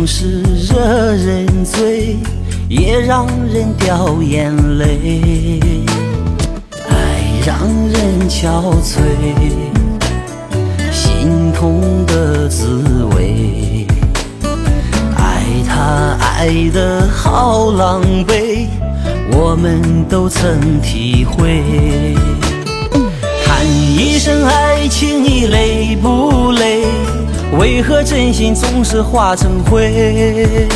总是惹人醉，也让人掉眼泪。爱让人憔悴，心痛的滋味。爱他爱得好狼狈，我们都曾体会。叹一声爱情，你累不？为何真心总是化成灰？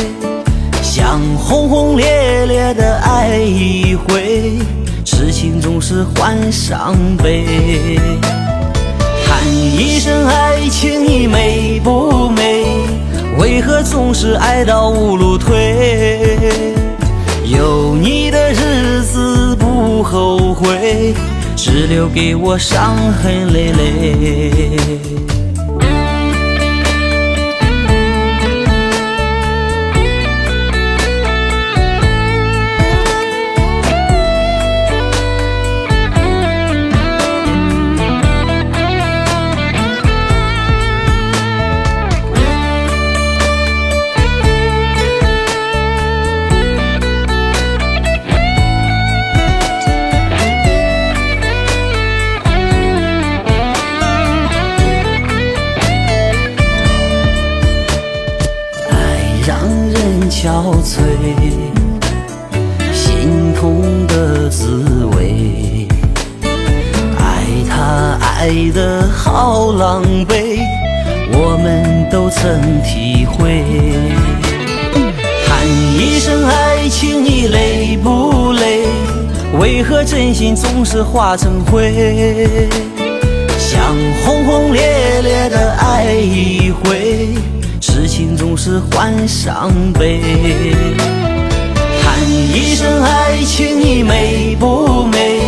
想轰轰烈烈的爱一回，痴情总是换伤悲。叹一声爱情，你美不美？为何总是爱到无路退？有你的日子不后悔，只留给我伤痕累累。憔悴，心痛的滋味。爱他爱得好狼狈，我们都曾体会。喊一声爱情，你累不累？为何真心总是化成灰？换伤悲，喊一声爱情，你美不美？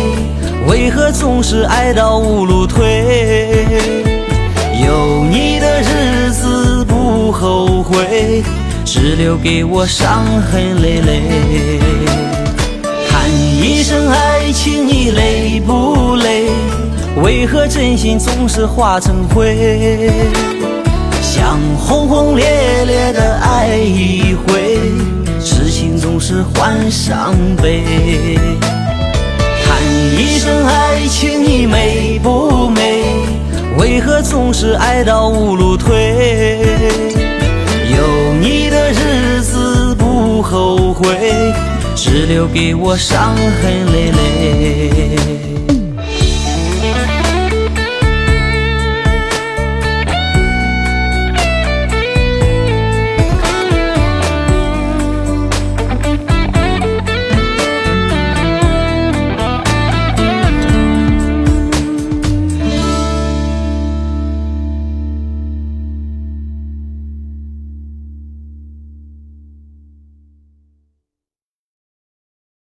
为何总是爱到无路退？有你的日子不后悔，只留给我伤痕累累。喊一声爱情，你累不累？为何真心总是化成灰？想轰轰烈烈的换伤悲。叹一声爱情，你美不美？为何总是爱到无路退？有你的日子不后悔，只留给我伤痕累累。